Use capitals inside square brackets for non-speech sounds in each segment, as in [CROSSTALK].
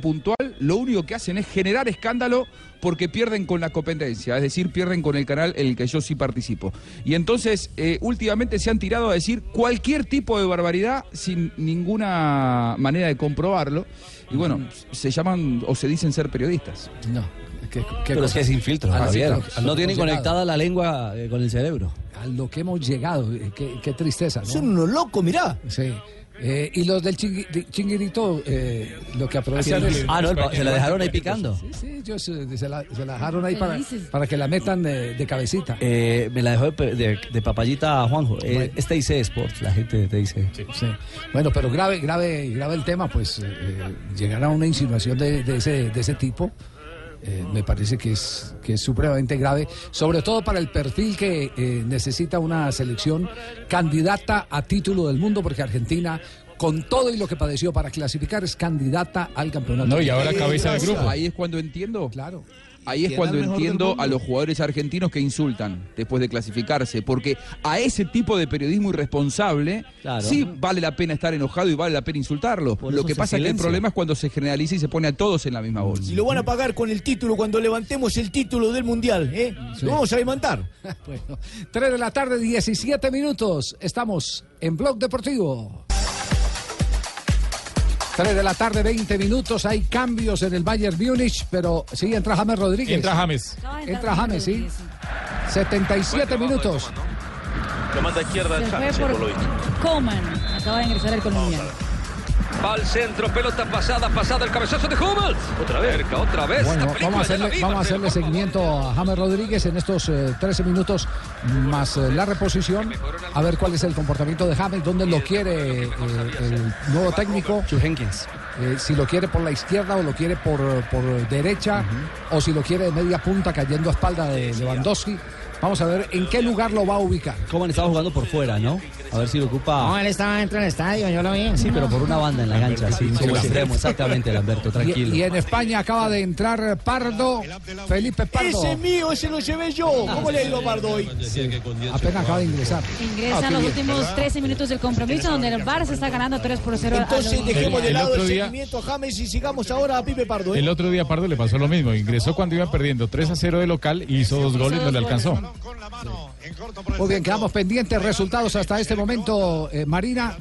Puntual, lo único que hacen es generar escándalo porque pierden con la competencia, es decir, pierden con el canal en el que yo sí participo. Y entonces, eh, últimamente se han tirado a decir cualquier tipo de barbaridad sin ninguna manera de comprobarlo. Y bueno, se llaman o se dicen ser periodistas. No. ¿qué- qué Pero es cosa? que sin filtro, No que tiene hemos conectada la lengua eh, con el cerebro. A lo que hemos llegado. eh, Qué, qué tristeza, ¿no? Son unos locos, mirá. Sí. Eh, y los del chingui- de- chinguirito, eh, lo que aprovechan es... Ah, no, se la dejaron ahí picando. Sí, sí, ellos se la, se la dejaron ahí para, para que la metan de, de cabecita. Eh, me la dejó de, de- de papayita Juanjo. Eh, Bueno. Es TIC Sports, la gente de TIC. Sí. Bueno, pero grave, grave, grave el tema, pues eh, llegar a una insinuación de, de ese, de ese tipo. Eh, me parece que es, que es supremamente grave, sobre todo para el perfil que eh, necesita una selección candidata a título del mundo, porque Argentina, con todo y lo que padeció para clasificar, es candidata al campeonato. No, y ahora cabeza del grupo. Ahí es cuando entiendo. Claro. Ahí es ¿Quién cuando entiendo a los jugadores argentinos que insultan después de clasificarse, porque a ese tipo de periodismo irresponsable Claro. sí vale la pena estar enojado y vale la pena insultarlo. Por Lo que pasa es que el problema es cuando se generaliza y se pone a todos en la misma bolsa. Y lo van a pagar con el título cuando levantemos el título del mundial, ¿eh? Lo vamos a levantar. [LAUGHS] Bueno, 3 de la tarde, 17 minutos. Estamos en Blog Deportivo. 3 de la tarde, 20 minutos. Hay cambios en el Bayern Múnich, pero sí entra James Rodríguez. Entra James. Entra James, sí. 77 minutos. Se fue por Coman. Acaba de ingresar el colombiano. Va al centro, pelota pasada, pasada, el cabezazo de Hummels. Otra vez, cerca, otra vez. Bueno, vamos a hacerle, vamos a hacerle seguimiento a James Rodríguez en estos eh, 13 minutos más eh, la reposición. A ver cuál es el comportamiento de James, dónde lo quiere eh, el nuevo técnico. Jenkins. Eh, si lo quiere por la izquierda o lo quiere por, por derecha o si lo quiere de media punta cayendo a espalda de Lewandowski. Vamos a ver en qué lugar lo va a ubicar. Coman estaba jugando por fuera, ¿no? A ver si lo ocupa. él estaba dentro del estadio, yo lo vi. Sí, pero por una banda en la cancha, sí, como extremo, exactamente, Lamberto, Y, tranquilo. y en España acaba de entrar Pardo, Felipe Pardo. Ese es mío, ese lo llevé yo. ¿Cómo le ha ido Pardo hoy? Apenas acaba de ingresar. Ingresa Ah, los bien. últimos 13 minutos del compromiso, donde el Barça está ganando 3 por 0 a Entonces los- dejemos de El lado el otro día- seguimiento a James y sigamos ahora a Pipe Pardo. ¿eh? El otro día Pardo le pasó lo mismo. Ingresó cuando iba perdiendo 3 a 0 de local y hizo dos goles, no le alcanzó. Muy bien, quedamos pendientes. Resultados hasta este momento, eh, Marina.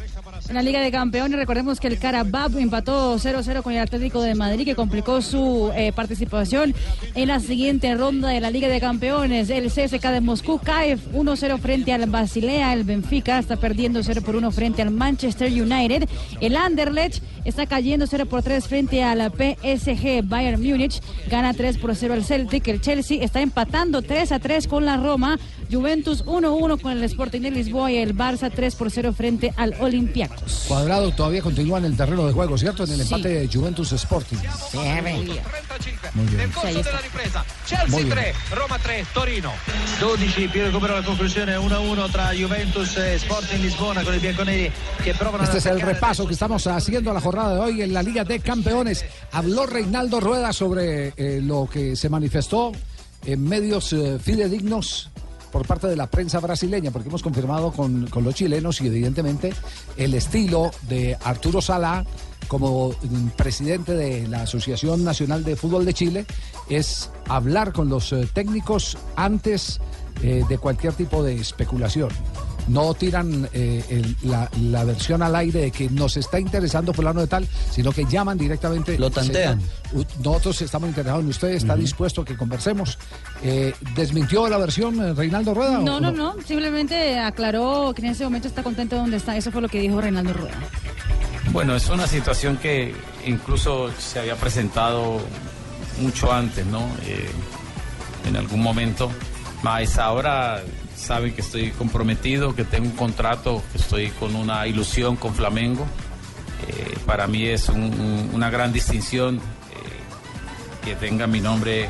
En la Liga de Campeones, recordemos que el Carabab empató 0-0 con el Atlético de Madrid, que complicó su eh, participación en la siguiente ronda de la Liga de Campeones. El CSK de Moscú cae 1-0 frente al Basilea. El Benfica está perdiendo 0 por 1 frente al Manchester United. El Anderlecht está cayendo 0 por 3 frente a la PSG. Bayern Múnich gana 3 por 0 al Celtic. El Chelsea está empatando 3 a 3 con la Roma. Juventus 1-1 con el Sporting de Lisboa y el Barça 3 por 0 frente al Olympiacos. Cuadrado todavía continúa en el terreno de juego, ¿cierto? En el Sí. empate de Juventus Sporting. Muy bien. Chelsea bien. 3, Roma 3, Torino. 12 più recupero la conclusione 1-1 tra Juventus e Sporting Lisbona con i bianconeri che provano Este es el repaso que estamos haciendo a la jornada de hoy en la Liga de Campeones. Habló Reinaldo Rueda sobre eh, lo que se manifestó en medios eh, fidedignos por parte de la prensa brasileña, porque hemos confirmado con, con los chilenos y evidentemente el estilo de Arturo Salá como mm, presidente de la Asociación Nacional de Fútbol de Chile es hablar con los eh, técnicos antes eh, de cualquier tipo de especulación. No tiran eh, el- la, la versión al aire de que nos está interesando fulano de tal, sino que llaman directamente. Lo tantean. "Señor, u- nosotros estamos interesados en usted, está dispuesto a que conversemos. Eh, ¿Desmintió la versión eh, Reinaldo Rueda? No, no, no. Simplemente aclaró que en ese momento está contento donde está. Eso fue lo que dijo Reinaldo Rueda. Bueno, es una situación que incluso se había presentado mucho antes, ¿no? Eh, en algún momento. Más ahora saben que estoy comprometido, que tengo un contrato, que estoy con una ilusión con Flamengo. Eh, para mí es un- un- una gran distinción eh, que tenga mi nombre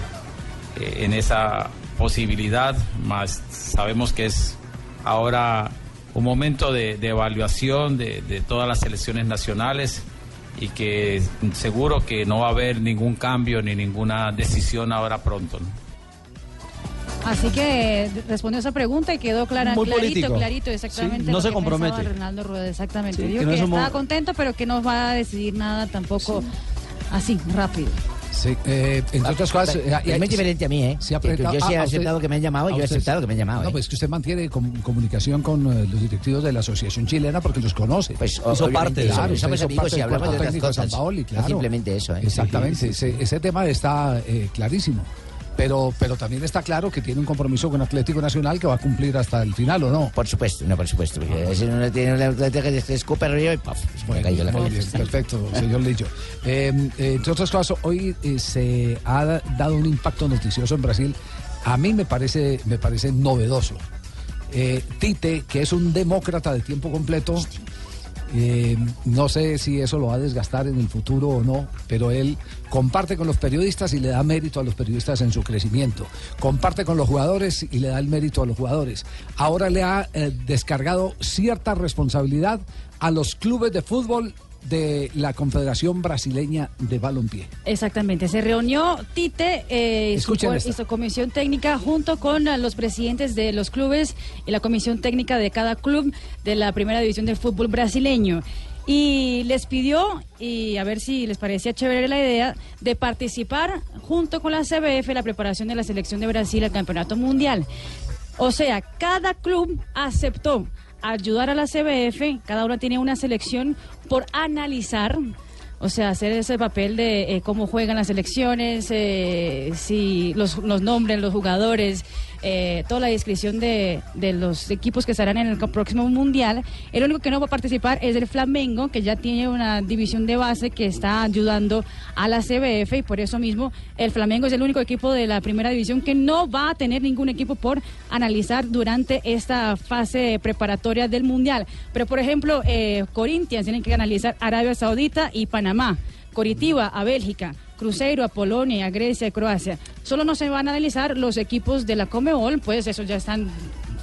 eh, en esa posibilidad, más sabemos que es ahora un momento de, evaluación de, todas las selecciones nacionales y que seguro que no va a haber ningún cambio ni ninguna decisión ahora pronto. Así que respondió esa pregunta y quedó clara, Muy clarito, político. clarito, exactamente. Sí, no lo se que compromete. Ronaldo Rueda, exactamente. Sí, Dijo que no estaba contento, pero que no va a decidir nada tampoco así, rápido. Sí, eh, entre otras cosas. eh, es muy diferente a mí, ¿eh? Se Que- yo sí he ah, a usted- aceptado que me han llamado y a yo he aceptado que me han llamado, No, ¿eh? pues que usted mantiene com- comunicación con eh, los directivos de la Asociación Chilena porque los conoce. Pues, Hizo obviamente, parte de eso. claro, somos hizo amigos parte y hablamos de otras de San cosas. Paoli, No claro. simplemente eso, ¿eh? Exactamente, Sí, sí, Ese, ese tema está eh, clarísimo. Pero, pero también está claro que tiene un compromiso con Atlético Nacional que va a cumplir hasta el final, ¿o no? Por supuesto, no, por supuesto. porque Si uno tiene un atleta que se escupe arriba y ¡paf! Me cayó la bien, perfecto, señor Lillo. Eh, eh, entre otras cosas, hoy eh, se ha da- dado un impacto noticioso en Brasil. A mí me parece, me parece novedoso. Eh, Tite, que es un demócrata de tiempo completo, eh, no sé si eso lo va a desgastar en el futuro o no, pero él comparte con los periodistas y le da mérito a los periodistas en su crecimiento. Comparte con los jugadores y le da el mérito a los jugadores. Ahora le ha eh, descargado cierta responsabilidad a los clubes de fútbol de la Confederación Brasileña de Balompié. Exactamente, se reunió Tite eh, y, su, y comisión técnica junto con eh, los presidentes de los clubes y la comisión técnica de cada club de la primera división del fútbol brasileño. Y les pidió, y a ver si les parecía chévere la idea, de participar junto con la CBF en la preparación de la selección de Brasil al Campeonato Mundial. O sea, cada club aceptó ayudar a la CBF, cada uno tiene una selección por analizar, o sea, hacer ese papel de eh, cómo juegan las selecciones, eh, si los, los los jugadores, eh, toda la descripción de, de los equipos que estarán en el próximo mundial. El único que no va a participar es el Flamengo, que ya tiene una división de base que está ayudando a la CBF y por eso mismo el Flamengo es el único equipo de la primera división que no va a tener ningún equipo por analizar durante esta fase preparatoria del mundial. Pero por ejemplo, eh, Corinthians tienen que analizar Arabia Saudita y Panamá. Coritiba a Bélgica, Cruzeiro a Polonia, a Grecia y Croacia. Solo no se van a analizar los equipos de la Comebol, pues esos ya están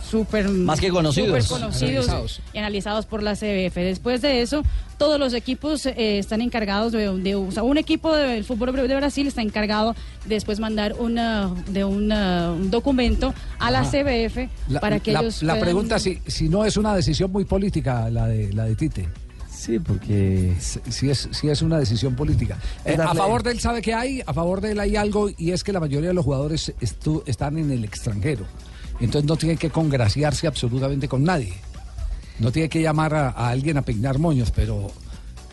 súper Más que conocidos. súper conocidos Analizados. y analizados por la CBF. Después de eso, todos los equipos eh, están encargados de, de- o sea, un equipo del fútbol de Brasil está encargado de después mandar una, de una- un documento a la Ajá. CBF La, para que la- ellos la puedan- pregunta si, si no es una decisión muy política la de, la de Tite. Sí, porque... Si es, si es una decisión política. Eh, a favor de él sabe que hay, a favor de él hay algo y es que la mayoría de los jugadores estu- están en el extranjero. Entonces no tienen que congraciarse absolutamente con nadie. No tiene que llamar a, a alguien a peinar moños, pero,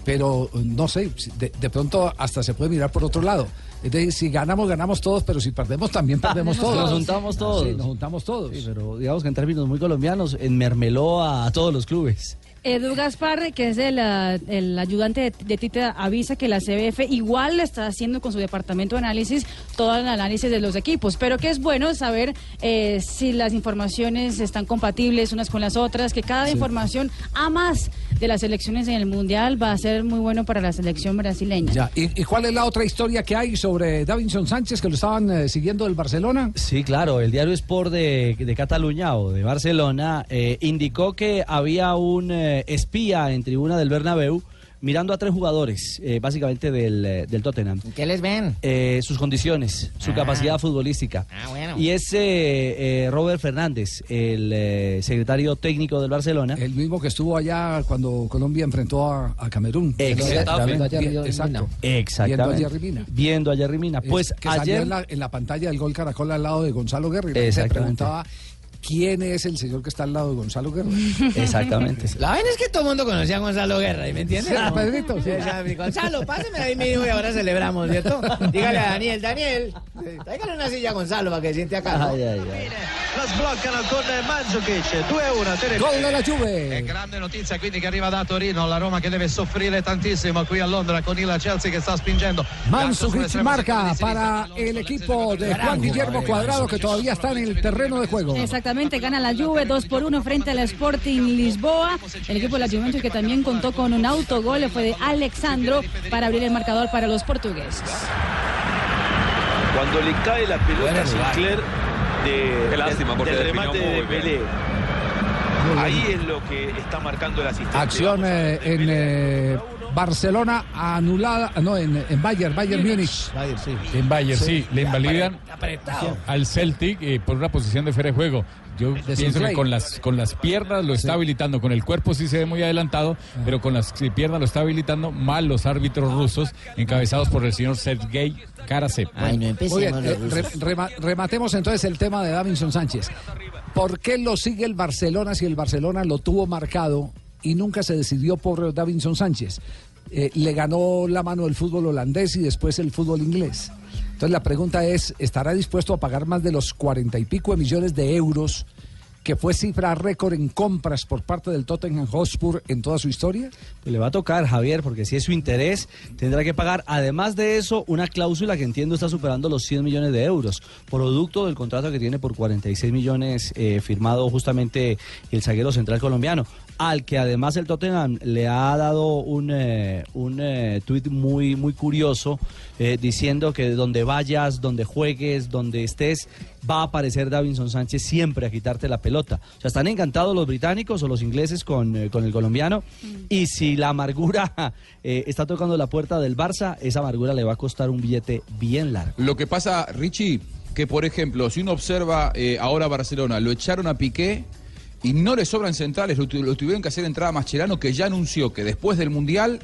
pero no sé, de, de pronto hasta se puede mirar por otro lado. Es decir, si ganamos, ganamos todos, pero si perdemos, también perdemos todos. Nos juntamos todos. Sí, nos juntamos todos. Sí, pero digamos que en términos muy colombianos, enmermeló a todos los clubes. Edu Gaspar, que es el, el ayudante de, de Tite, avisa que la CBF igual está haciendo con su departamento de análisis todo el análisis de los equipos, pero que es bueno saber eh, si las informaciones están compatibles unas con las otras, que cada Sí. información a más de las elecciones en el Mundial va a ser muy bueno para la selección brasileña. Ya, ¿Y, y cuál es la otra historia que hay sobre Davinson Sánchez que lo estaban eh, siguiendo del Barcelona? Sí, claro, el diario Sport de, de Cataluña o de Barcelona eh, indicó que había un eh, espía en tribuna del Bernabéu mirando a tres jugadores, eh, básicamente del, eh, del Tottenham. ¿Qué les ven? Eh, sus condiciones, su Ah. capacidad futbolística. Ah, bueno. Y es eh, Robert Fernández, el eh, secretario técnico del Barcelona. El mismo que estuvo allá cuando Colombia enfrentó a, a Camerún. Exactamente. Exacto. Exactamente. Viendo a Jerry Mina. Viendo a Jerry Mina. Es Pues que salió ayer... en la, en la pantalla del gol Caracol al lado de Gonzalo gente se preguntaba quién es el señor que está al lado de Gonzalo Guerra. [LAUGHS] Exactamente. La vaina es que todo el mundo conocía a Gonzalo Guerra, ¿y ¿me entiendes? Sí, a Pedrito, sí. Gonzalo, páseme ahí mi hijo y ahora celebramos, ¿cierto? Dígale a Daniel, Daniel, tráigale una silla a Gonzalo para que se siente acá. ¿no? Ay, ay, ay. La sbloccano con Mandzukic 2-1 Tenerife. Gol della Juve. E grande notizia quindi che arriva da Torino, la Roma che deve soffrire tantissimo qui a Londra con il Chelsea che sta spingendo. Mandzukic marca para el equipo de Juan Guillermo Cuadrado que todavía está en el terreno de juego. Exactamente. Gana la Juve 2 por 1 frente al Sporting Lisboa. El equipo de la Juventus que también contó con un autogol fue de Alexandro para abrir el marcador para los portugueses. Cuando le cae la pelota a. Sinclair de, Qué lástima, porque del remate de. Pelé. Ahí es lo que está marcando el asistente. Acción eh, en eh, Barcelona anulada, no, en, en Bayern, Bayern Múnich. En Bayern, sí, Sí. le invalidan Apretado. al Celtic eh, por una posición de fuera de juego. Yo pienso que con las, con las piernas lo está habilitando, con el cuerpo sí se ve muy adelantado, pero con las eh, piernas lo está habilitando mal los árbitros rusos, encabezados por el señor Sergei Karasev. Eh, re- rema- rematemos entonces el tema de Davinson Sánchez. ¿Por qué lo sigue el Barcelona si el Barcelona lo tuvo marcado y nunca se decidió por Davinson Sánchez? Eh, le ganó la mano el fútbol holandés y después el fútbol inglés. Entonces la pregunta es, ¿estará dispuesto a pagar más de los cuarenta y pico de millones de euros que fue cifra récord en compras por parte del Tottenham Hotspur en toda su historia? Pues le va a tocar, Javier, porque si es su interés, tendrá que pagar, además de eso, una cláusula que entiendo está superando los 100 millones de euros, producto del contrato que tiene por 46 millones eh, firmado justamente el zaguero central colombiano, al que además el Tottenham le ha dado un, eh, un eh, tuit muy, muy curioso, eh, diciendo que donde vayas, donde juegues, donde estés, va a aparecer Davinson Sánchez siempre a quitarte la pelota. O sea, están encantados los británicos o los ingleses con, eh, con el colombiano. Y si la amargura [LAUGHS] eh, está tocando la puerta del Barça, esa amargura le va a costar un billete bien largo. Lo que pasa, Richie, que por ejemplo, si uno observa eh, ahora Barcelona, lo echaron a Piqué y no le sobran centrales, lo, tu- lo tuvieron que hacer entrar a Mascherano, que ya anunció que después del Mundial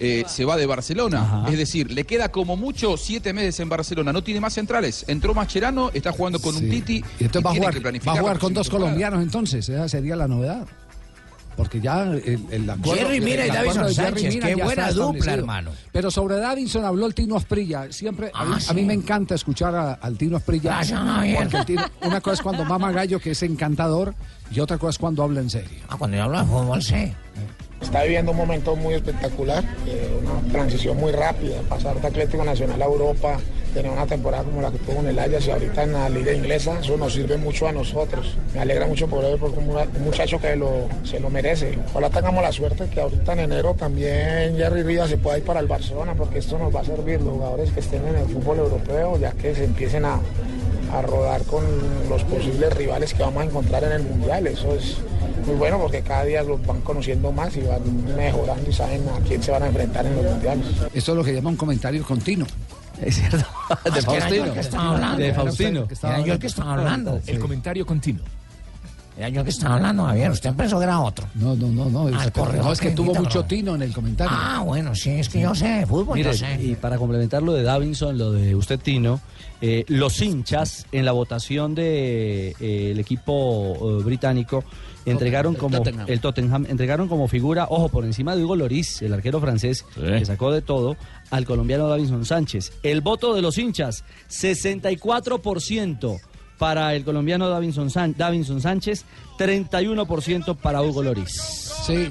eh, se va de Barcelona. Es decir, le queda como mucho siete meses en Barcelona, no tiene más centrales. Entró Mascherano, está jugando con un Titi Y entonces va a tiene jugar, que va a jugar con dos temporada. colombianos entonces, esa sería la novedad. Porque ya el, el acuerdo, Jerry Mina y Davinson Sánchez, Mina qué buena dupla, hermano. Pero sobre Davinson habló el Tino Asprilla. Siempre, a, mí, Ah, a sí. mí me encanta escuchar a- al Tino Asprilla. Gracias, Javier. porque el Tino- una cosa es cuando mama gallo, que es encantador, y otra cosa es cuando habla en serio. Ah, cuando yo hablo de fútbol, sí. Está viviendo un momento muy espectacular, eh, una transición muy rápida, pasar de Atlético Nacional a Europa, tener una temporada como la que tuvo en el Ajax y ahorita en la liga inglesa, eso nos sirve mucho a nosotros. Me alegra mucho por él, porque un muchacho que lo, se lo merece. Ojalá tengamos la suerte que ahorita en enero también Jerry Rivas se pueda ir para el Barcelona, porque esto nos va a servir, los jugadores que estén en el fútbol europeo, ya que se empiecen a, a rodar con los posibles rivales que vamos a encontrar en el Mundial. Eso es muy bueno porque cada día los van conociendo más y van mejorando y saben a quién se van a enfrentar en los Mundiales. Esto es lo que llama un comentario continuo. Es cierto. De Es era yo Faustino. el que estaba hablando. De Faustino. Era yo el que estaba hablando. El comentario continuo. Era yo el que estaba hablando, Javier. Usted pensó que era otro. No, no, no, no. Ah, pero correo no, es que tuvo mucho tino en el comentario. Ah, bueno, sí, es que yo sé de fútbol, Mire, yo sé. y para complementar lo de Davinson, lo de usted, Tino, eh, los hinchas en la votación del de, eh, el equipo eh, británico entregaron el como Tottenham. el Tottenham entregaron como figura, ojo, por encima de Hugo Loris, el arquero francés, que sacó de todo, al colombiano Davinson Sánchez. El voto de los hinchas, 64% para el colombiano Davinson, San- Davinson Sánchez, 31% para Hugo Loris. Sí.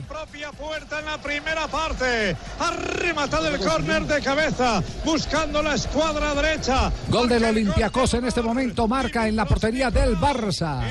Puerta en la primera parte. Ha rematado el córner de cabeza, buscando la escuadra derecha. Gol del Olympiacos en este momento marca en la portería del Barça.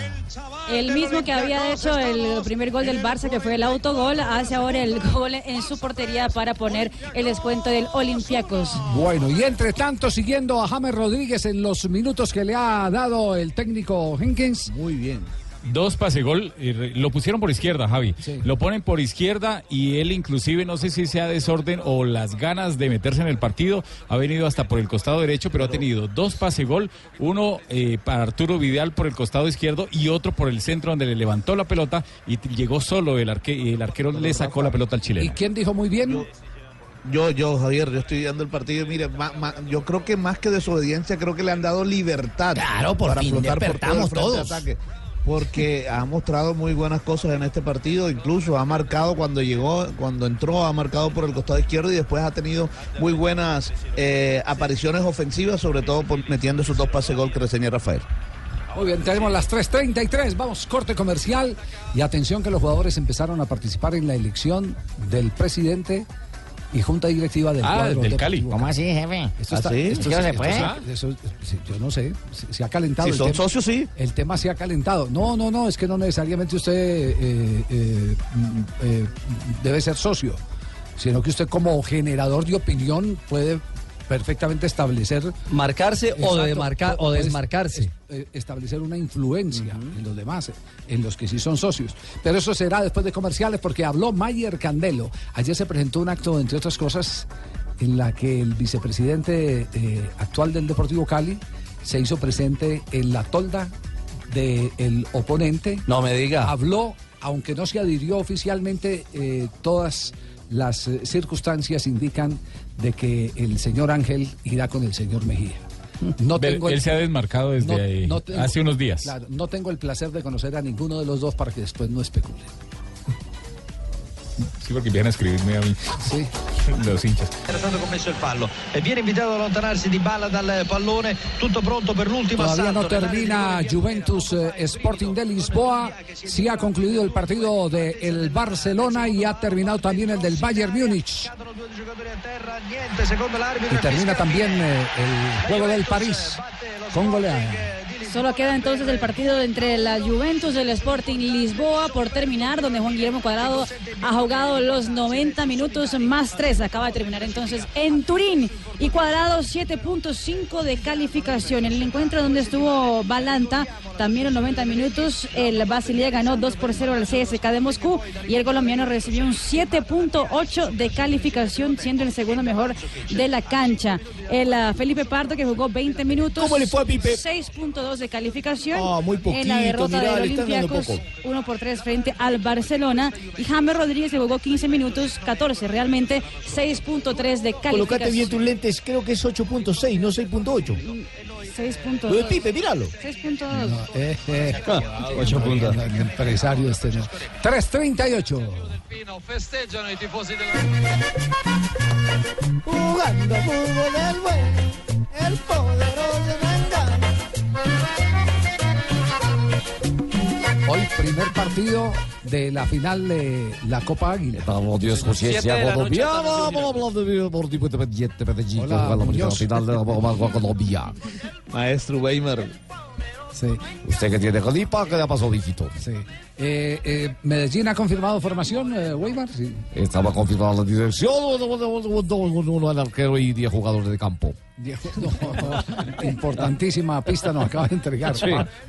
El mismo que había hecho el primer gol del Barça, que fue el autogol, hace ahora el gol en su portería para poner el descuento del Olympiacos. Bueno, y entre tanto, siguiendo a James Rodríguez en los minutos que le ha dado el técnico Jenkins. Muy bien. Dos pase gol, lo pusieron por izquierda, Javi. Lo ponen por izquierda y él inclusive no sé si sea desorden o las ganas de meterse en el partido, ha venido hasta por el costado derecho, pero ha tenido dos pase gol, uno eh, para Arturo Vidal por el costado izquierdo y otro por el centro donde le levantó la pelota y llegó solo el, arque- el arquero le sacó la pelota al ¿Y chileno. quién dijo muy bien? Yo, yo, Javier, yo estoy viendo el partido y mire, ma- ma- yo creo que más que desobediencia, creo que le han dado libertad. Claro, por para fin flotar por todo el frente de todos. ataque. Porque ha mostrado muy buenas cosas en este partido, incluso ha marcado cuando llegó, cuando entró, ha marcado por el costado izquierdo y después ha tenido muy buenas eh, apariciones ofensivas, sobre todo metiendo esos dos pases gol que reseña Rafael. Muy bien, tenemos las 3.33, vamos, corte comercial. Y atención que los jugadores empezaron a participar en la elección del presidente y junta directiva del Ah, cuadro del Cali. ¿Cómo así, jefe? Esto ¿Ah, está- sí? esto ¿Sí es- se esto puede? es- eso- sí, yo no sé, se, se ha calentado. Si el son tema. socios, sí. El tema se ha calentado. No, no, no, es que no necesariamente usted eh, eh, mm, eh, debe ser socio, sino que usted como generador de opinión puede perfectamente establecer Marcarse o, demarcar, o desmarcarse. eh, establecer una influencia en los demás, en los que sí son socios. Pero eso será después de comerciales porque habló Mayer Candelo. Ayer se presentó un acto, entre otras cosas, en la que el vicepresidente eh, actual del Deportivo Cali se hizo presente en la tolda del oponente. No me diga. Habló, aunque no se adhirió oficialmente, eh, todas las eh, circunstancias indican de que el señor Ángel irá con el señor Mejía. No tengo el- él se ha desmarcado desde no- ahí, no tengo- hace unos días. Claro, no tengo el placer de conocer a ninguno de los dos para que después no especulen. Sí, porque vienen a escribirme a mí. Sí. [LAUGHS] Los hinchas. Era stato commesso il fallo e viene invitato ad allontanarsi di balla dal pallone, tutto pronto per l'ultimo Todavía no termina Juventus eh, Sporting de Lisboa. Sí ha concluido el partido del Barcelona y ha terminado también el del Bayern Múnich. Y termina también eh, el juego del París con goleada. Solo queda entonces el partido entre la Juventus y el Sporting Lisboa por terminar, donde Juan Guillermo Cuadrado ha jugado los 90 minutos más 3. Acaba de terminar entonces en Turín y Cuadrado 7.5 de calificación. En el encuentro donde estuvo Balanta, también los 90 minutos, el Basilea ganó 2 por 0 al CSK de Moscú y el colombiano recibió un 7.8 de calificación, siendo el segundo mejor de la cancha. El ah, Felipe Pardo, que jugó 20 minutos. ¿Cómo le fue a Pipe? 6.2 de calificación. Ah, muy En la poquito, derrota mirá, dando Olympiacos, poco. 1 por 3 frente al Barcelona. Y James Rodríguez que jugó 15 minutos, 14 realmente, 6.3 de Colocate bien calificación. tus lentes, creo que es 8.6, no 6.8. 6.2. Lo de Pipe, míralo. 6.2. Eh, eh, Ocho puntos. el empresario este. ¿no? 3.38. Festeggiano i tifosi del Jugando fútbol el bueno, el poderoso Hoy primer partido de la final de la Copa Águila. Vamos, Dios, justicia colombiana. Vamos a hablar de Deportivo Independiente Medellín. Hola, con la final de la Copa Colombia. Maestro Weimar. Sí. Usted que tiene gripa, ¿qué le pasó, viejito? Sí. Eh, eh, Medellín ha confirmado formación, eh, Weimar. Estaba confirmada la dirección, uno al arquero y 10 jugadores de campo. No, importantísima pista nos acaba de entregar.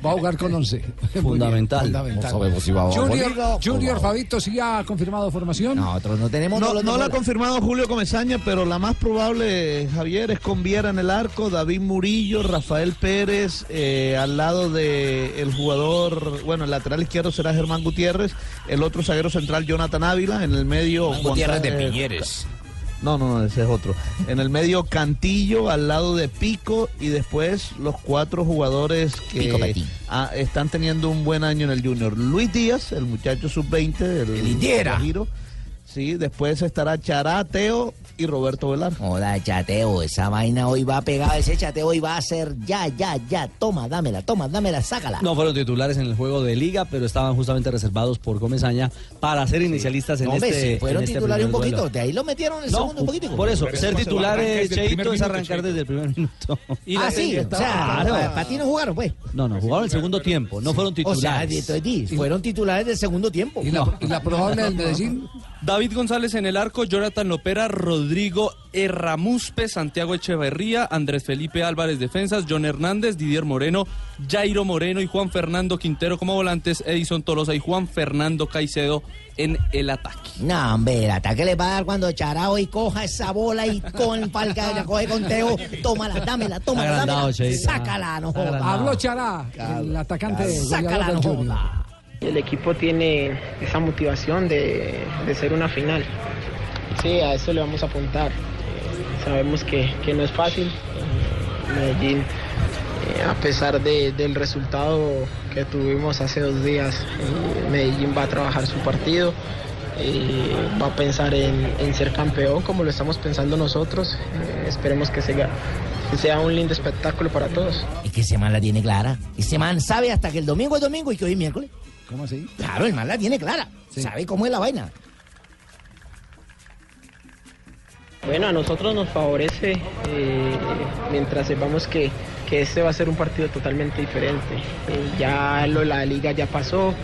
Va, a jugar con 11. Muy bien, Fundamental. No sabemos si va a Junior, Junior Fabito, ¿sí ha confirmado formación? Nosotros no tenemos No, no la ha confirmado Julio Comesaña, pero la más probable, Javier, es con Viera en el arco, David Murillo, Rafael Pérez, eh, al lado de el jugador, bueno, el lateral izquierdo será Germán Gutiérrez, el otro zaguero central Jonathan Ávila, en el medio Juan Gutiérrez de Piñeres. No, no, no, ese es otro. En el medio Cantillo, al lado de Pico y después los cuatro jugadores que ah, están teniendo un buen año en el Junior. Luis Díaz, el muchacho sub-20, el, Indiera. Guajiro. Sí, después estará Chará, Teo y Roberto Velar. Hola, chateo, esa vaina hoy va a pegar, ese chateo hoy va a ser ya, ya, ya, toma, dámela, toma, dámela, sácala. No fueron titulares en el juego de liga, pero estaban justamente reservados por Comesaña para ser inicialistas en Hombre, este sí, fueron en este titulares un poquito, duelo. de ahí lo metieron en el No, segundo un poquitico. Por eso, Pero ser eso pasó, titular arranca de desde el Cheito es arrancar desde el primer minuto. ah, sí, o sea, Claro. para ti no jugaron, pues. No, no, jugaron el segundo tiempo, no fueron O sea, titulares. entonces, di, fueron titulares del segundo tiempo. ¿Y la, y la probable del [LAUGHS] Medellín? David González en el arco, Jonathan Lopera, Rodrigo Erramuspe, Santiago Echeverría, Andrés Felipe Álvarez defensas, John Hernández, Didier Moreno, Jairo Moreno y Juan Fernando Quintero como volantes, Edison Tolosa y Juan Fernando Caicedo en el ataque. No, hombre, el ataque le va a dar cuando Charao y coja esa bola y con [LAUGHS] palca la coge con Teo. Tómala, dámela, tómala, dámela. Sácala, no jodas. Habló Chará, el atacante Sácala, no jodas. El equipo tiene esa motivación de, de ser una final. Sí, a eso le vamos a apuntar. Sabemos que, que no es fácil. Medellín, eh, a pesar de- del resultado que tuvimos hace dos días, eh, Medellín va a trabajar su partido. eh, va a pensar en, ser campeón como lo estamos pensando nosotros. Esperemos que sea, sea un lindo espectáculo para todos. Es que ese man la tiene clara. Ese man sabe hasta que el domingo es domingo y que hoy es miércoles. ¿Cómo así? Claro, el man la tiene clara. Sabe cómo es la vaina. Bueno, a nosotros nos favorece eh, mientras sepamos que, que este va a ser un partido totalmente diferente. Eh, ya lo, la liga ya pasó,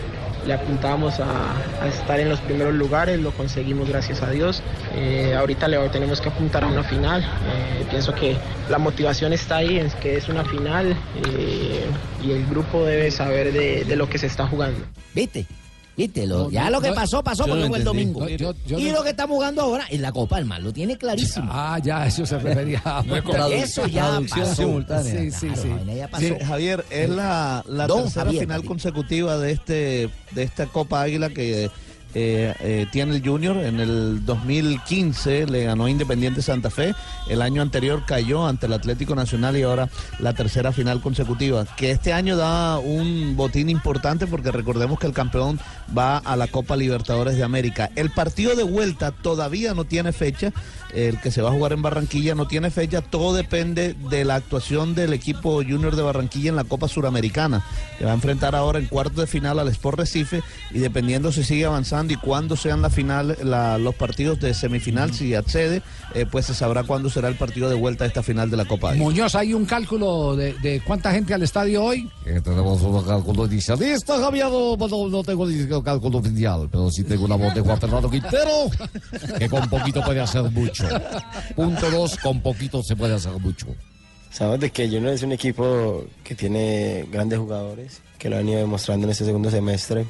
le apuntábamos a, estar en los primeros lugares, lo conseguimos gracias a Dios. Eh, ahorita le tenemos que apuntar a una final. Eh, pienso que la motivación está ahí, es que es una final eh, y el grupo debe saber de, de lo que se está jugando. ¿Viste? Ya lo que pasó, pasó porque fue el domingo. Yo- yo y no- lo que estamos jugando ahora en la Copa del Mar, lo tiene clarísimo. Ah, ya, eso se refería a... Eso ya pasó. Sí, sí, sí. Sí, Javier, es la, tercera Javier, final Javier. consecutiva de este de esta Copa Águila que eh, eh, tiene el Junior. En el 2015 le ganó Independiente Santa Fe. El año anterior cayó ante el Atlético Nacional y ahora la tercera final consecutiva. Que este año da un botín importante porque recordemos que el campeón va a la Copa Libertadores de América. El partido de vuelta todavía no tiene fecha. El que se va a jugar en Barranquilla no tiene fecha. Todo depende de la actuación del equipo Junior de Barranquilla en la Copa Suramericana. Que va a enfrentar ahora en cuartos de final al Sport Recife. Y dependiendo si sigue avanzando y cuándo sean la final, la- los partidos de semifinal, si accede, eh, pues se sabrá cuándo será el partido de vuelta de esta final de la Copa. Muñoz, ¿hay un cálculo de, de cuánta gente al estadio hoy? Eh, tenemos un cálculo inicialista, Javier. No, no, no tengo un cálculo oficial, pero sí tengo una voz de Juan Fernando Quintero, que con poquito puede hacer mucho. Punto dos, con poquito se puede hacer mucho. Sabemos de que Junior es un equipo que tiene grandes jugadores, que lo han ido demostrando en este segundo semestre.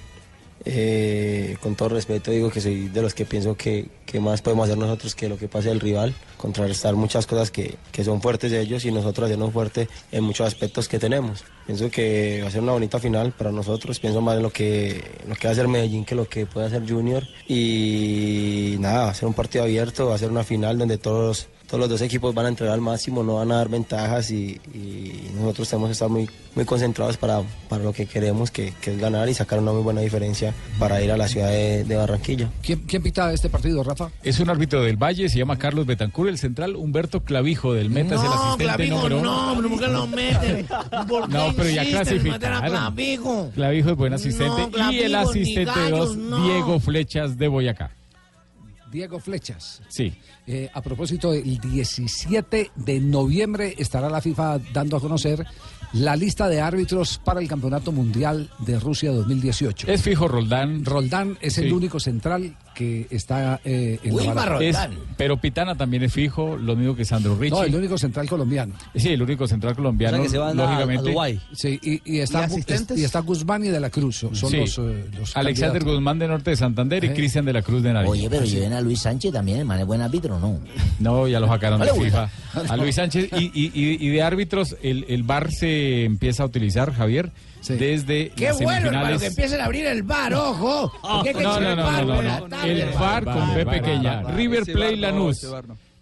Eh, con todo respeto digo que soy de los que pienso que, que más podemos hacer nosotros que lo que pase el rival, contrarrestar muchas cosas que, que son fuertes de ellos y nosotros hacernos fuertes en muchos aspectos que tenemos. Pienso que va a ser una bonita final para nosotros, pienso más en lo que, lo que va a hacer Medellín que lo que puede hacer Junior y nada, va a ser un partido abierto, va a ser una final donde todos todos los dos equipos van a entregar al máximo, no van a dar ventajas y, y nosotros tenemos que estar muy, muy concentrados para, para lo que queremos, que, que es ganar y sacar una muy buena diferencia para ir a la ciudad de, de Barranquilla. ¿Quién, quién pita este partido, Rafa? Es un árbitro del Valle, se llama Carlos Betancur, el central Humberto Clavijo del Meta es el No, asistente Clavijo, número no, pero ¿por qué lo meten? [LAUGHS] ¿Por qué No, pero ya clasificaron. Clavijo? Clavijo es buen asistente No, y el asistente gallos, dos, no. Diego Flechas de Boyacá. Diego Flechas. Sí. Eh, a propósito, el 17 de noviembre estará la FIFA dando a conocer la lista de árbitros para el Campeonato Mundial de Rusia 2018. Es fijo Roldán. Roldán es el único central que está eh, en la baraja. Es- pero Pitana también es fijo, lo mismo que Sandro Ricci. No, el único central colombiano. Sí, el único central colombiano, lógicamente. Sí, y, y está, ¿Y asistentes? y está Guzmán y de la Cruz. Son Sí. los, eh, los Alexander candidatos. Guzmán de Norte de Santander y Eh. Cristian de la Cruz de Nariño. Oye, pero lleven a Luis Sánchez también, el man es buen árbitro, ¿no? No, ya lo sacaron No de FIFA. A Luis Sánchez. Y, y- y- y de árbitros, el, el VAR se empieza a utilizar, Javier, desde Qué las bueno, hermano, que empiecen a abrir el bar, ojo. Que No, echar no, no, bar no, por no, la no. tarde. El VAR con B pequeña. River no, Lanús.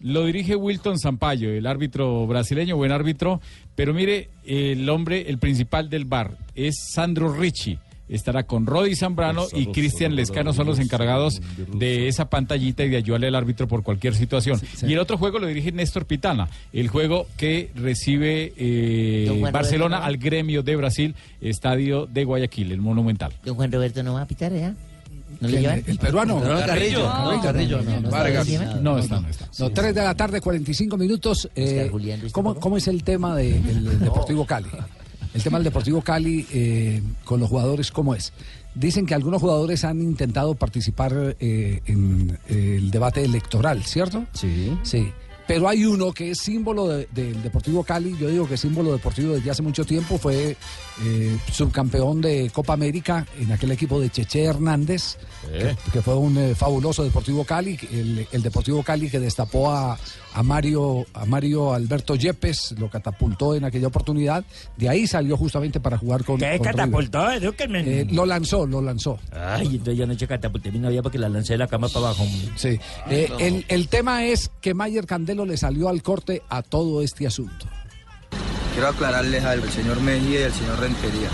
Lo dirige Wilton Sampaio, el árbitro brasileño, buen árbitro. Pero mire, el hombre, el principal del VAR es Sandro Ricci. Estará con Rodi Zambrano y Cristian Lescano son los encargados de esa pantallita y de ayudarle al árbitro por cualquier situación. Y el otro juego lo dirige Néstor Pitana, el juego que recibe eh, Barcelona al gremio de Brasil, estadio de Guayaquil, el Monumental. Don Juan Roberto no va a pitar, ¿ya? ¿No le ¿Quién? llevan? El peruano. No, Carrillo. No, Carrillo, no, no. Vargas. ¿No está, no está. No, 3 de la tarde, 45 minutos. Eh, ¿cómo, cómo es el tema de- del [LAUGHS] Deportivo Cali? El tema del Deportivo Cali eh, con los jugadores, ¿cómo es? Dicen que algunos jugadores han intentado participar eh, en eh, el debate electoral, ¿cierto? Sí. Sí. Pero hay uno que es símbolo de- del Deportivo Cali, yo digo que es símbolo deportivo desde hace mucho tiempo, fue eh, subcampeón de Copa América en aquel equipo de Cheche Hernández, Eh. que, que fue un eh, fabuloso Deportivo Cali, el, el Deportivo Cali que destapó a, a Mario a Mario Alberto Yepes, lo catapultó en aquella oportunidad, de ahí salió justamente para jugar con, ¿Qué con catapultó? Eh, lo lanzó, lo lanzó. Ay, entonces yo anoche catapulté mi novia porque la lancé de la cama para abajo. Sí. Eh, el, el tema es que Mayer Candelo le salió al corte a todo este asunto. Quiero aclararles el señor Mejía y el señor Rentería.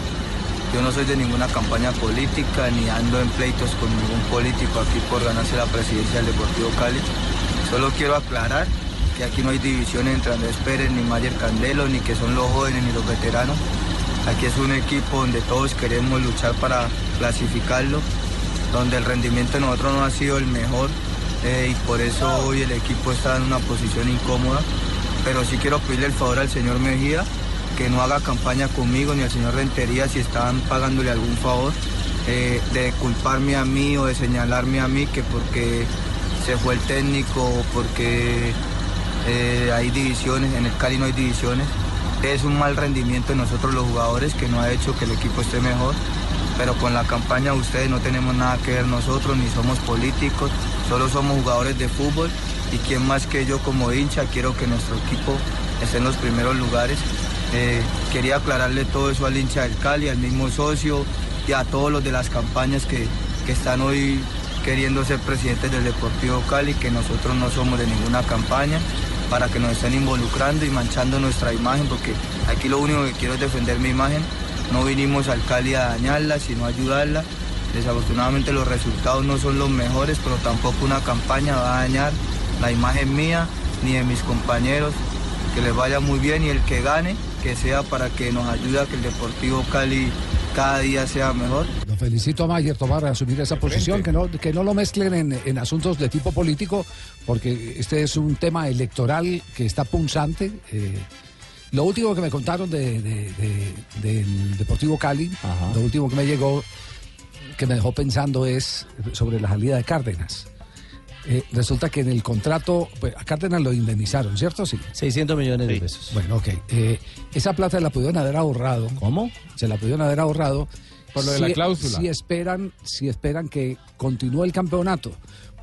Yo no soy de ninguna campaña política ni ando en pleitos con ningún político aquí por ganarse la presidencia del Deportivo Cali. Solo quiero aclarar que aquí no hay división entre Andrés Pérez ni Mayer Candelo, ni que son los jóvenes ni los veteranos. Aquí es un equipo donde todos queremos luchar para clasificarlo, donde el rendimiento de nosotros no ha sido el mejor eh, y por eso hoy el equipo está en una posición incómoda. Pero sí quiero pedirle el favor al señor Mejía que no haga campaña conmigo ni al señor Rentería si están pagándole algún favor, eh, de culparme a mí o de señalarme a mí que porque se fue el técnico o porque eh, hay divisiones, en el Cali no hay divisiones. Es un mal rendimiento de nosotros los jugadores que no ha hecho que el equipo esté mejor, pero con la campaña de ustedes no tenemos nada que ver nosotros, ni somos políticos, solo somos jugadores de fútbol y quien más que yo como hincha quiero que nuestro equipo esté en los primeros lugares. Eh, quería aclararle todo eso al hincha del Cali, al mismo socio y a todos los de las campañas que, que están hoy queriendo ser presidentes del Deportivo Cali, que nosotros no somos de ninguna campaña, para que nos estén involucrando y manchando nuestra imagen, porque aquí lo único que quiero es defender mi imagen. No vinimos al Cali a dañarla, sino a ayudarla. Desafortunadamente los resultados no son los mejores, pero tampoco una campaña va a dañar la imagen mía ni de mis compañeros. Que les vaya muy bien y el que gane, que sea para que nos ayude a que el Deportivo Cali cada día sea mejor. Lo felicito a Mayer Tomar a asumir esa posición, que no, que no lo mezclen en, en asuntos de tipo político, porque este es un tema electoral que está punzante. eh, lo último que me contaron de, de- de- del Deportivo Cali, lo último que me llegó, que me dejó pensando es sobre la salida de Cárdenas. Eh, resulta que en el contrato, pues, a Cárdenas lo indemnizaron, ¿cierto? Sí. 600 millones de pesos. Bueno, ok. Eh, esa plata la pudieron haber ahorrado. ¿Cómo? Se la pudieron haber ahorrado. Por lo de la cláusula. Si esperan, si esperan que continúe el campeonato.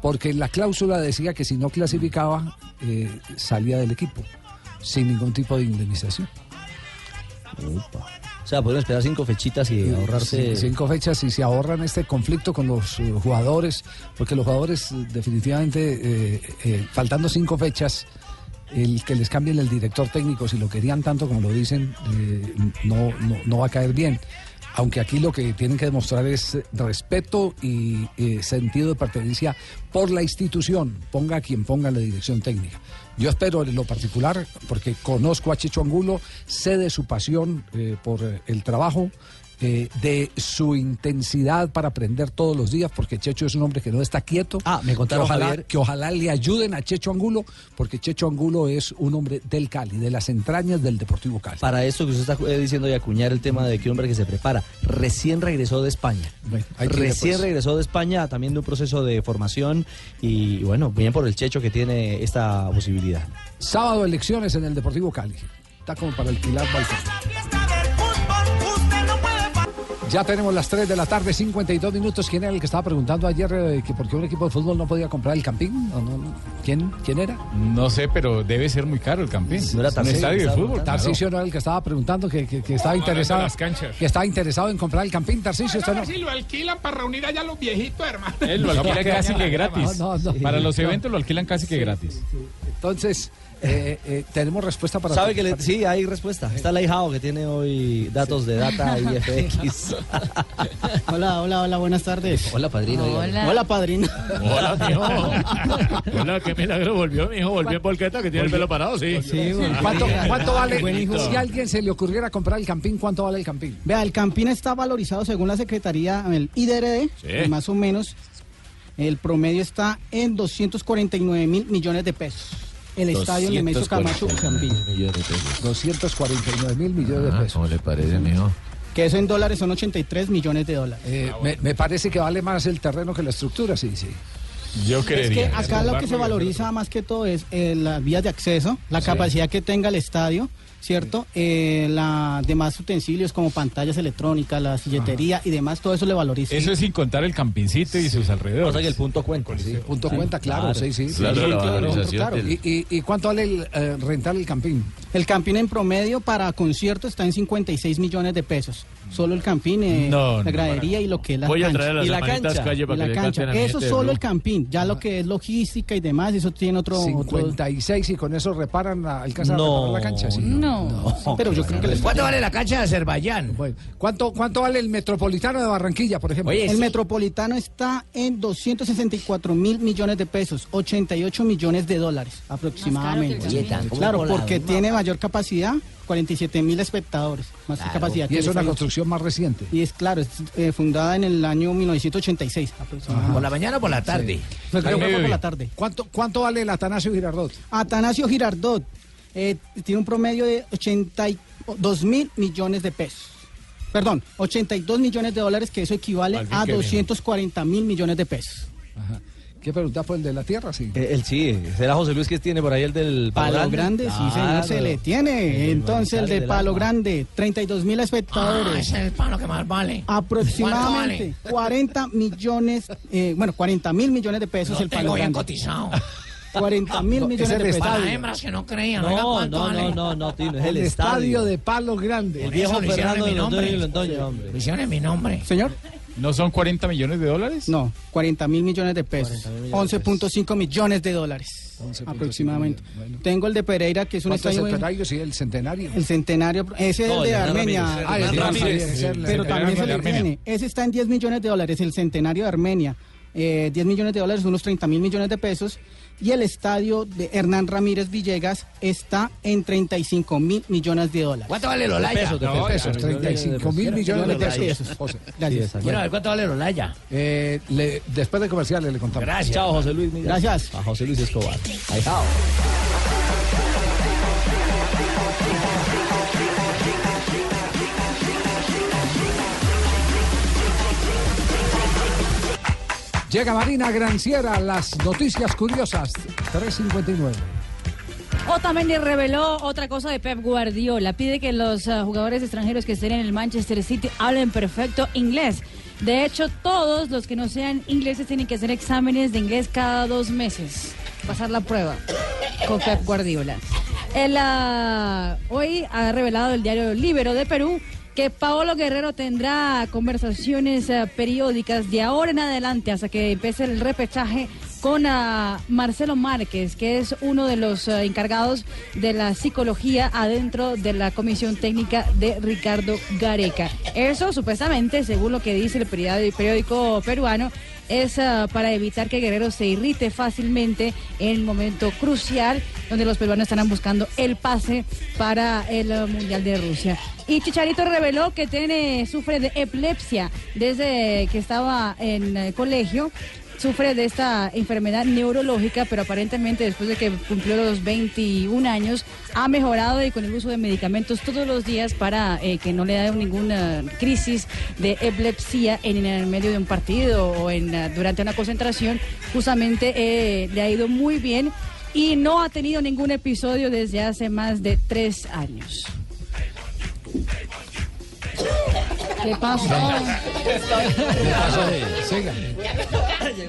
Porque la cláusula decía que si no clasificaba, eh, salía del equipo. Sin ningún tipo de indemnización. O sea, podemos esperar cinco fechitas y ahorrarse. Cinco fechas y se ahorran este conflicto con los eh, jugadores, porque los jugadores eh, definitivamente, eh, faltando cinco fechas, el que les cambien el director técnico, si lo querían tanto como lo dicen, no, no, no va a caer bien. Aunque aquí lo que tienen que demostrar es eh, respeto y eh, sentido de pertenencia por la institución, ponga quien ponga la dirección técnica. Yo espero en lo particular, porque conozco a Checho Angulo, sé de su pasión eh, por el trabajo, eh, de su intensidad para aprender todos los días, porque Checho es un hombre que no está quieto. Ah, me contaron, que ojalá, Javier. que ojalá le ayuden a Checho Angulo, porque Checho Angulo es un hombre del Cali, de las entrañas del Deportivo Cali. Para esto que usted está eh, diciendo y acuñar el tema de que un hombre que se prepara, recién regresó de España. ir recién después. regresó de España también de un proceso de formación y bueno, bien por el Checho que tiene esta posibilidad. Sábado elecciones en el Deportivo Cali. Está como para alquilar balcón. Ya tenemos las 3 de la tarde, 52 minutos. ¿Quién era el que estaba preguntando ayer eh, que por qué un equipo de fútbol no podía comprar el campín? ¿O no, no? ¿Quién, ¿Quién era? No sé, pero debe ser muy caro el campín. No era un Tarcisio, estadio de fútbol. claro. Tarcisio no era el que estaba preguntando que, que- que estaba interesado. las canchas. Que estaba interesado en comprar el campín, Tarcisio. Usted no. Si lo alquilan para reunir allá los viejitos, hermano. Él lo [LAUGHS] alquila casi que gratis. No, no, no. Para los eventos lo alquilan casi que gratis. Entonces, eh, eh, tenemos respuesta para. ¿Sabe que le- sí, hay respuesta? Está la hijao que tiene hoy datos de data [LAUGHS] IFX. Hola, hola, hola, buenas tardes. Hola, padrino. Hola, hola padrino. Hola, mijo. [LAUGHS] Hola, qué milagro volvió, mijo. Volvió en volqueta, que tiene el pelo parado, sí. ¿Cuánto, cuánto vale? Buen hijo. Si a alguien se le ocurriera comprar el campín, ¿cuánto vale el campín? Vea, el Campín está valorizado según la Secretaría, el IDRD, Sí. más o menos. El promedio está en 249 mil millones de pesos. El estadio Nemesio Camacho Campín. 249 mil millones de Ah, pesos. ¿Cómo le parece, mijo? Que eso en dólares son 83 millones de dólares. Eh, me, me parece que vale más el terreno que la estructura, sí, sí. Yo Es que acá lo que se valoriza más que todo es eh, las vías de acceso, la Sí. capacidad que tenga el estadio, ¿cierto? Eh, la demás utensilios como pantallas electrónicas, la silletería y demás, todo eso le valoriza. Eso es sin contar el campincito y sus alrededores. O sea que el punto cuenta. Sí, punto cuenta, claro, sí, sí. Claro, sí, la claro, valorización claro. del- ¿Y, y, y cuánto vale el, eh, rentar el campín? El campín en promedio para conciertos está en 56 millones de pesos. Solo el campín, eh, No, la no, gradería y lo que es la Voy a cancha. traer a las y la cancha. calle para y la cancha. a Eso solo el campín. Ya lo que es logística y demás, eso tiene otro... otro- 56 y con eso reparan, la, alcanzan No, a reparar la cancha. Sí. no. Pero yo creo que les ¿Cuánto vale la cancha de Azerbaiyán? ¿cuánto, ¿Cuánto vale el Metropolitano de Barranquilla, por ejemplo? el Metropolitano está en 264 mil millones de pesos, 88 millones de dólares aproximadamente. Oye, tan como claro, porque ¿no? tiene mayor capacidad, 47 mil espectadores, más Claro. capacidad. Y es una construcción más reciente. Y es claro, es eh, fundada en el año 1986 aproximadamente. ¿Por la mañana o por la tarde? Pues fue por la tarde. ¿Cuánto, ¿Cuánto vale el Atanasio Girardot? Atanasio Girardot eh, tiene un promedio de 82 mil millones de pesos. Perdón, 82 millones de dólares, que eso equivale a que viene. 240 mil millones de pesos. ¿Qué pregunta fue el de la tierra? Sí. Eh, Él sí, será José Luis que tiene por ahí el del Palo Grande, sí señor, se le tiene. Entonces el de Palo. Grande, 32 mil Ah, espectadores. ese es el palo que más vale. Aproximadamente 40 [LAUGHS] millones, eh, bueno, 40 mil millones de pesos Lo el Palo Grande. cotizado. [LAUGHS] 40 mil No, millones de es el pesos. Para hembras que no creían, No, oiga, ¿cuánto no, vale? no, no, no, Tino, es El, el estadio estadio. de Palo Grande. El viejo Fernando en mi de Londoño y nombre. Londoño, hombre. Lo hicieron en mi nombre. Señor. ¿No son 40 millones de dólares? No, 40 mil millones de pesos. 11.5 millones de dólares aproximadamente. Tengo el de Pereira, que es un ¿Cuánto es estadio... el? Sí, el centenario. El centenario, ese es el de Armenia. Ah, el de Ramírez, Pero también se le tiene. Ese está en 10 millones de dólares, el centenario de Armenia. Eh, 10 millones de dólares, unos 30 mil millones de pesos. Y el estadio de Hernán Ramírez Villegas está en 35 mil millones de dólares. ¿Cuánto vale el Olaya? Pesos, de No, pesos, ya, 35 mil millones de pesos. José. Gracias. Quiero ver cuánto vale el Olaya. Eh, le- después de comerciales le contamos. Gracias. Chao, José Luis. Miguel. Gracias. A José Luis Escobar. Ahí Llega Marina Granciera, las noticias curiosas. 359. Otamendi reveló otra cosa de Pep Guardiola. Pide que los ah, jugadores extranjeros que estén en el Manchester City hablen perfecto inglés. De hecho, todos los que no sean ingleses tienen que hacer exámenes de inglés cada dos meses. Pasar la prueba con Pep Guardiola. Ah, hoy ha revelado el diario Libero de Perú que Paolo Guerrero tendrá conversaciones ah, periódicas de ahora en adelante hasta que empiece el repechaje con ah, Marcelo Márquez, que es uno de los ah, encargados de la psicología adentro de la comisión técnica de Ricardo Gareca. Eso supuestamente, según lo que dice el periódico peruano, es ah, para evitar que Guerrero se irrite fácilmente en el momento crucial donde los peruanos estarán buscando el pase para el ah, Mundial de Rusia. Y Chicharito reveló que tiene, sufre de epilepsia desde que estaba en el colegio sufre de esta enfermedad neurológica, pero aparentemente después de que cumplió los 21 años, ha mejorado y con el uso de medicamentos todos los días para eh, que no le dé ninguna crisis de epilepsia en el medio de un partido o en, eh, durante una concentración, justamente eh, le ha ido muy bien y no ha tenido ningún episodio desde hace más de tres años. ¿Qué pasó? Siga.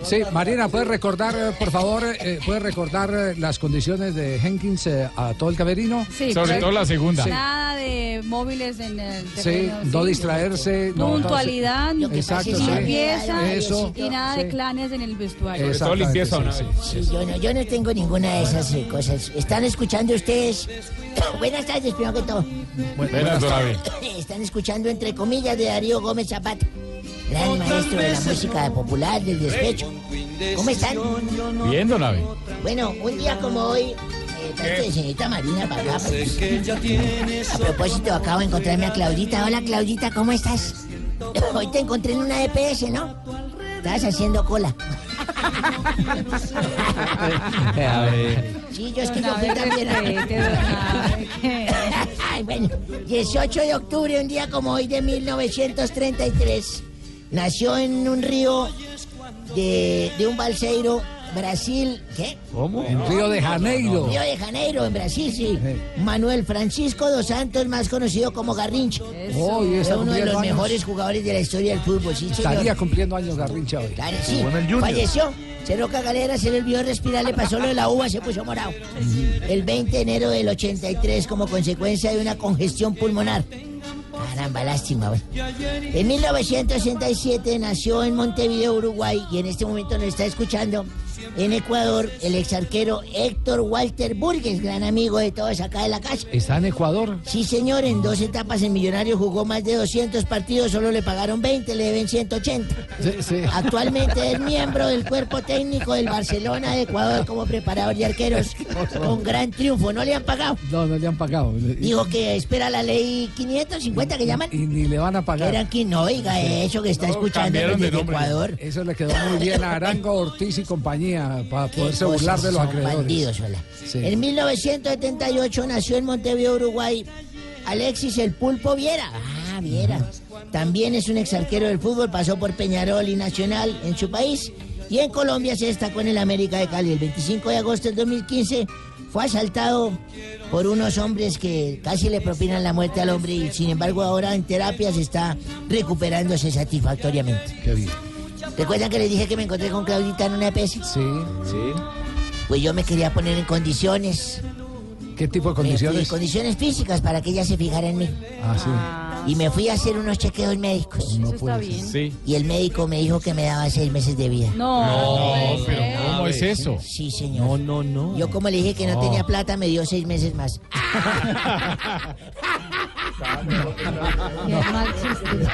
Sí, Marina, ¿puedes recordar, eh, por favor, eh, puedes recordar eh, las condiciones de Jenkins eh, a todo el camerino? Sí, Sobre todo la segunda. Nada de móviles en el Sí, no distraerse. no- Puntualidad, no- Exacto, sí. limpieza Eso. y nada de clanes en el vestuario. Exactamente, sí, sí. Sí, yo, no, yo no tengo ninguna de esas eh, cosas. ¿Están escuchando ustedes? [COUGHS] Buenas tardes, primero que todo. Buenas, don Abe. [COUGHS] Están escuchando entre comillas de Darío Gómez Zapata, gran maestro de la música popular del despecho. ¿Cómo están? Bien, don Abe. Bueno, un día como hoy, eh, de señorita Marina para acá. pues, a propósito, acabo de encontrarme a Claudita. Hola, Claudita, ¿cómo estás? [LAUGHS] Hoy te encontré en una EPS, ¿no? Estabas haciendo cola. [LAUGHS] Sí, yo es que yo fui también. [LAUGHS] Ay, bueno, 18 de octubre, un día como hoy de 1933, nació en un río de, de un balseiro, Brasil, ¿qué? ¿Cómo? En Río de Janeiro. Río de Janeiro, en Brasil, sí. Manuel Francisco dos Santos, más conocido como Garrincho. Oh, Fue uno de los años. mejores jugadores de la historia del fútbol, sí, señor. Estaría cumpliendo años Garrincha hoy. Claro, sí. Falleció. Se roca galera, se le olvidó respirar, le pasó lo de la uva, se puso morado. El 20 de enero del 83 como consecuencia de una congestión pulmonar. Caramba, lástima, güey. En 1967 nació en Montevideo, Uruguay, y en este momento nos está escuchando En Ecuador, el ex arquero Héctor Walter Burgues, gran amigo de todos acá de la casa. ¿Está en Ecuador? Sí, señor, en dos etapas el millonario jugó más de 200 partidos, solo le pagaron 20, le deben 180. Actualmente es miembro del cuerpo técnico del Barcelona de Ecuador como preparador de arqueros [LAUGHS] con gran triunfo. ¿No le han pagado? No, no le han pagado. Dijo que espera la ley 550 que llaman. Y ni le van a pagar. Eran que no, oiga, eso que está escuchando desde Ecuador. Eso le quedó muy bien a Arango, Ortiz y compañía para poderse burlar de los acreedores. bandidos, hola. Sí. En 1978 nació en Montevideo, Uruguay, Alexis el Pulpo Viera. Ah, Viera. También es un exarquero del fútbol, pasó por Peñarol y Nacional en su país. Y en Colombia se destacó en el América de Cali. El 25 de agosto del 2015 fue asaltado por unos hombres que casi le propinan la muerte al hombre y sin embargo ahora en terapia se está recuperándose satisfactoriamente. Qué bien. ¿Recuerdan que les dije que me encontré con Claudita en una EPS? Sí, sí. Pues yo me quería poner en condiciones. ¿Qué tipo de Me fui- condiciones? condiciones físicas para que ella se fijara en mí. Ah, sí. Y me fui a hacer unos chequeos médicos. No puede ser. Sí. Y el médico me dijo que me daba seis meses de vida. No, No, pero ¿cómo es eso? Sí, señor. No, no, no. Yo como le dije que no No. tenía plata, me dio seis meses más. [LAUGHS] Chiste.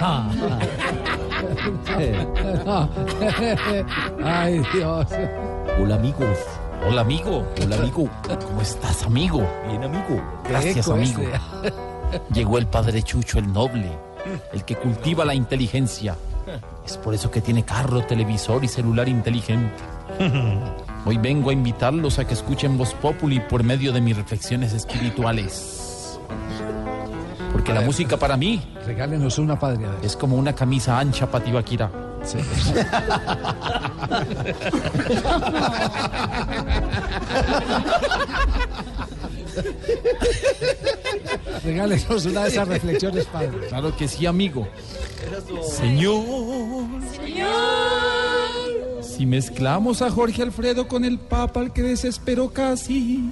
Ay, Dios. Hola amigos. Hola amigo. Hola amigo. ¿Cómo estás amigo? Bien amigo. Gracias amigo. este. Llegó el padre Chucho el noble, el que cultiva la inteligencia. Es por eso que tiene carro, televisor y celular inteligente. Hoy vengo a invitarlos a que escuchen Voz Populi por medio de mis reflexiones espirituales. Porque la música para mí Regálenos una padre. es como una camisa ancha para Tibaquira. [LAUGHS] Regálenos una de esas reflexiones, padre. Claro que sí, amigo. Señor. Si mezclamos a Jorge Alfredo con el Papa al que desesperó casi,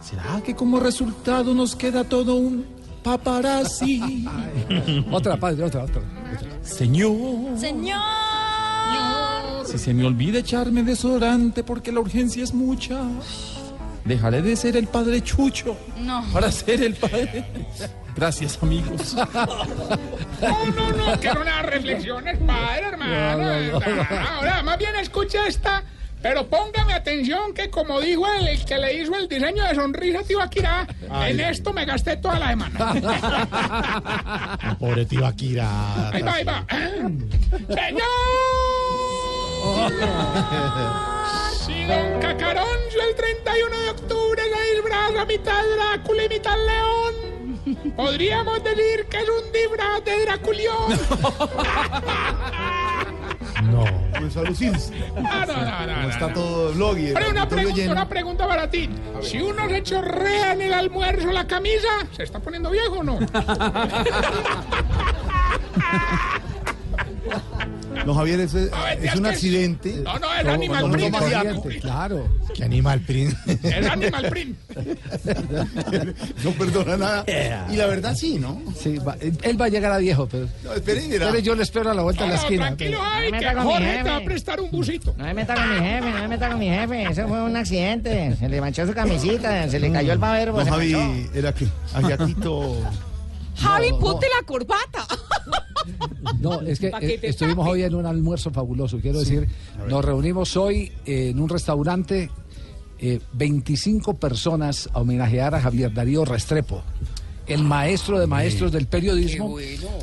¿será que como resultado nos queda todo un paparazzi? [LAUGHS] Otra, padre, otra, otra. Señor. Señor. Si se me olvida echarme desodorante porque la urgencia es mucha, dejaré de ser el padre Chucho No. para ser el padre. Gracias, amigos. No, no, [LAUGHS] no, que no las reflexiones, padre, hermano. No, no, no. Ahora, más bien escucha esta, pero póngame atención que como dijo el, el que le hizo el diseño de sonrisa a Tibaquirá, Ay, en esto me gasté toda la semana. [LAUGHS] Pobre Tibaquira. Ahí va, ahí va. [LAUGHS] ¡Señor! Si Don Cacaroncio el 31 de octubre se disfraza mitad Drácula y mitad León, podríamos decir que es un disfraz de Draculión. [LAUGHS] No. Pues alucina. Ah, no, no, no, Como no, está no. todo blog y Pero una pregunta, lleno. una pregunta para ti. Si uno se chorrea en el almuerzo la camisa, ¿se está poniendo viejo o no? [LAUGHS] No, Javier, es, es es un accidente. No, no, es Como Animal Print. Claro. ¿Qué animal print? Es Animal Print. No perdona nada. Y la verdad sí, ¿no? Sí, va- él va a llegar a viejo, pero. No, espere y verá. Espere, yo le espero a la vuelta de la No, esquina. tranquilo, me que Jorge te va a prestar un busito. No me meta con mi jefe, no me meta con mi jefe. Eso fue un accidente. Se le manchó su camisita, se le cayó el babero. No, Javi, manchó. era que. Javi, No, no. ponte la corbata. No, es que eh, estuvimos hoy en un almuerzo fabuloso. Quiero decir, nos reunimos hoy eh, en un restaurante, eh, 25 personas a homenajear a Javier Darío Restrepo, el maestro de maestros del periodismo.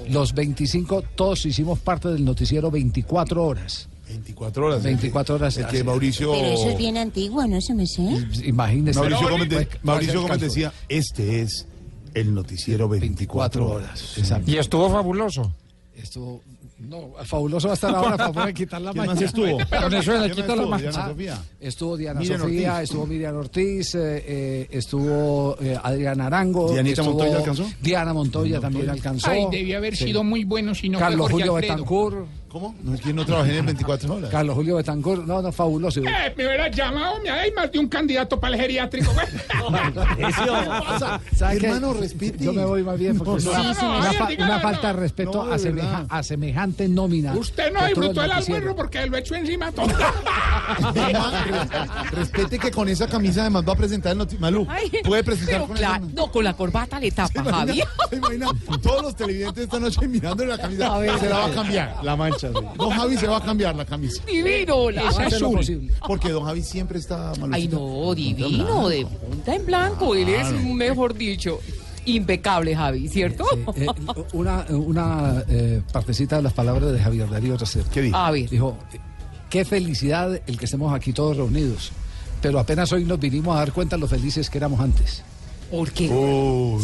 Los 25, todos hicimos parte del noticiero 24 horas. 24 horas. 24 horas. El que Mauricio. Pero eso es bien antiguo, ¿no? Eso me sé. Imagínese. Mauricio Gómez, Mauricio Gómez decía: Este es el noticiero 24 horas. Exacto. Y estuvo fabuloso. Estuvo. No, fabuloso va a estar ahora para poder quitar la ¿Quién más estuvo? [LAUGHS] Con eso le ¿Quién quito más la estuvo? magia. Diana Ah, Sofía. Estuvo Diana Miriam Sofía, Ortiz. estuvo Miriam Ortiz, eh, eh, estuvo eh, Adrián Arango. ¿Dianita estuvo Montoya alcanzó? Diana Montoya también alcanzó. Ay, debió haber Sí. sido muy bueno si no fue Carlos Jorge Julio Alfredo. Betancourt. ¿Cómo? No es que no trabajé en 24 horas. Carlos Julio Betancur, no, no, fabuloso. Eh, me hubiera llamado, me hay más de un candidato para el geriátrico. [LAUGHS] Hermano, respete. Yo me voy más bien porque No, no, una, no, una vaya, fa- dígale, una no. falta de respeto No, a, semeja- semejante nómina. Usted no el disfrutó el almuerzo porque lo echó encima todo. Respete que con esa camisa además va a presentar el Malú. [LAUGHS] Puede presentar pero con claro, esa- no, con la corbata le tapa, ¿Se Javi. imagina, se imagina todos los televidentes esta noche mirándole la camisa? A ver. se la va a cambiar. La mancha. Don Javi se va a cambiar la camisa. Divino, la Es azul. posible. Porque Don Javi siempre está malucito. Ay, no, divino, de punta en blanco. Él es, mejor dicho, impecable, Javi, ¿cierto? Eh, una una eh, partecita de las palabras de Javier Darío Restrepo. ¿Qué dijo? A ver. Dijo, qué felicidad el que estemos aquí todos reunidos. Pero apenas hoy nos vinimos a dar cuenta lo felices que éramos antes. ¿Por qué? Oh,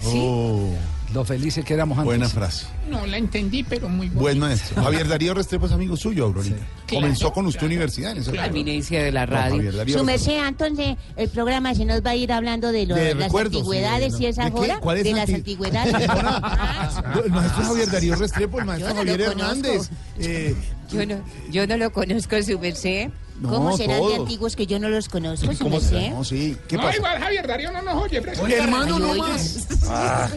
Sí. oh. Lo felices que éramos antes. Buena frase. No la entendí, pero muy bueno. Buen maestro. Javier Darío Restrepo es amigo suyo, Aurorita. Comenzó con usted universidad en esa La eminencia de la radio. Su merced, entonces el programa se nos va a ir hablando de, lo- De las recuerdos, antigüedades sí, y esa joda. ¿Cuál es De las anti- antigüedades. [LAUGHS] Ah, El maestro Javier Darío Restrepo, el maestro no Javier. Hernández. Eh, Yo no, yo no lo conozco, su merced. No, ¿Cómo serán de todos. antiguos que yo no los conozco, ¿Cómo merced? No, sí. ¿Qué no, pasa? igual Javier Darío no nos oye, fresco. Hermano, no más. [LAUGHS] Ah,